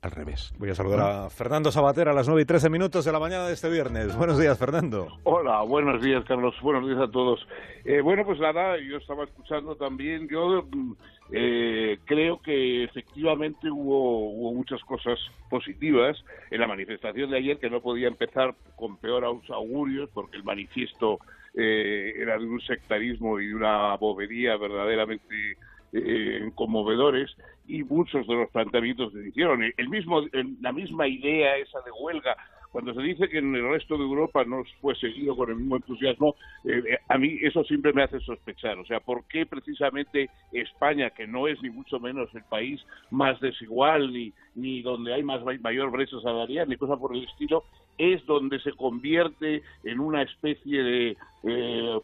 al revés. Voy a saludar a Fernando Sabater a las 9 y 13 minutos de la mañana de este viernes. Buenos días, Fernando. Hola, buenos días, Carlos. Buenos días a todos. Eh, bueno, pues nada, yo estaba escuchando también. Yo mm, eh, creo que efectivamente hubo, hubo muchas cosas positivas en la manifestación de ayer, que no podía empezar con peor augurios, porque el manifiesto eh, era de un sectarismo y de una bobería verdaderamente eh, conmovedores y muchos de los planteamientos se hicieron. El mismo, la misma idea esa de huelga, cuando se dice que en el resto de Europa no fue seguido con el mismo entusiasmo, eh, a mí eso siempre me hace sospechar. O sea, ¿por qué precisamente España, que no es ni mucho menos el país más desigual ni, ni donde hay más mayor brecha salarial ni cosa por el estilo, es donde se convierte en una especie de, eh,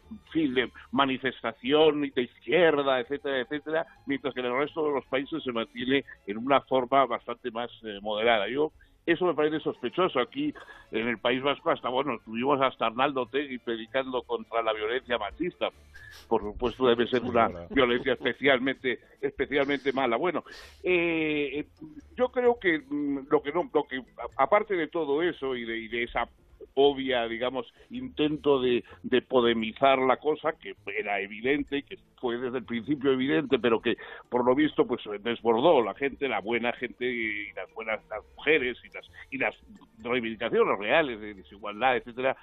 manifestación de izquierda, etcétera, etcétera, mientras que en el resto de los países se mantiene en una forma bastante más eh, moderada. Yo eso me parece sospechoso. Aquí en el País Vasco hasta, bueno, tuvimos hasta Arnaldo Tegui predicando contra la violencia machista. Por supuesto debe ser una violencia especialmente especialmente mala. Bueno, eh, yo creo que mm, lo que no, lo que aparte de todo eso y de, y de esa obvia, digamos, intento de, de, podemizar la cosa, que era evidente, que fue desde el principio evidente, pero que por lo visto pues desbordó la gente, la buena gente y las buenas las mujeres y las y las reivindicaciones reales de desigualdad, etcétera,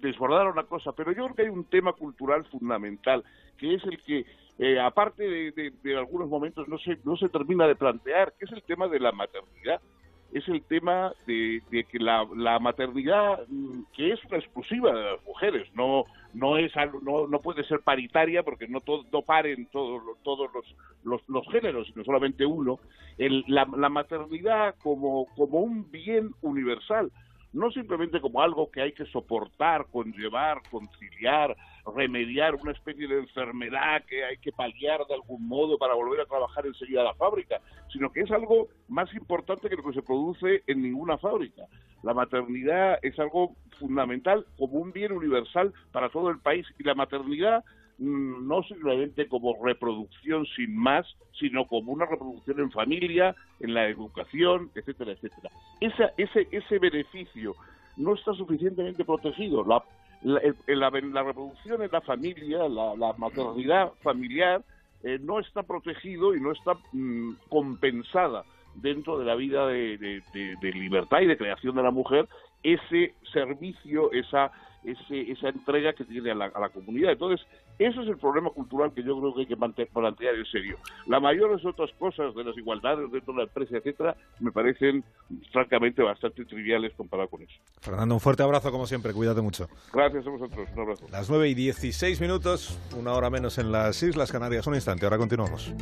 desbordaron la cosa. Pero yo creo que hay un tema cultural fundamental, que es el que eh, aparte de, de, algunos momentos no se, no se termina de plantear, que es el tema de la maternidad es el tema de, que la, maternidad, mm, que es una exclusiva de las mujeres, no no es no, no puede ser paritaria porque no todo, no paren todos todos los, los, géneros, sino solamente uno, el, la, la maternidad como, como un bien universal, no simplemente como algo que hay que soportar, conllevar, conciliar, remediar una especie de enfermedad que hay que paliar de algún modo para volver a trabajar enseguida a la fábrica, sino que es algo más importante que lo que se produce en ninguna fábrica. La maternidad es algo fundamental como un bien universal para todo el país y la maternidad no simplemente como reproducción sin más, sino como una reproducción en familia, en la educación, etcétera, etcétera. Esa, ese, ese beneficio no está suficientemente protegido. La, la, reproducción en la familia, la, maternidad familiar, eh, no está protegido y no está mm, compensada dentro de la vida de, libertad y de creación de la mujer ese servicio, esa, esa entrega que tiene a la, a la comunidad. Entonces, ese es el problema cultural que yo creo que hay que plantear en serio. La mayor de otras cosas, de las igualdades dentro de la empresa, etcétera, me parecen francamente bastante triviales comparado con eso. Fernando, un fuerte abrazo como siempre, cuídate mucho. Gracias a vosotros, un abrazo. Las 9 y 16 minutos, una hora menos en las Islas Canarias, un instante, ahora continuamos.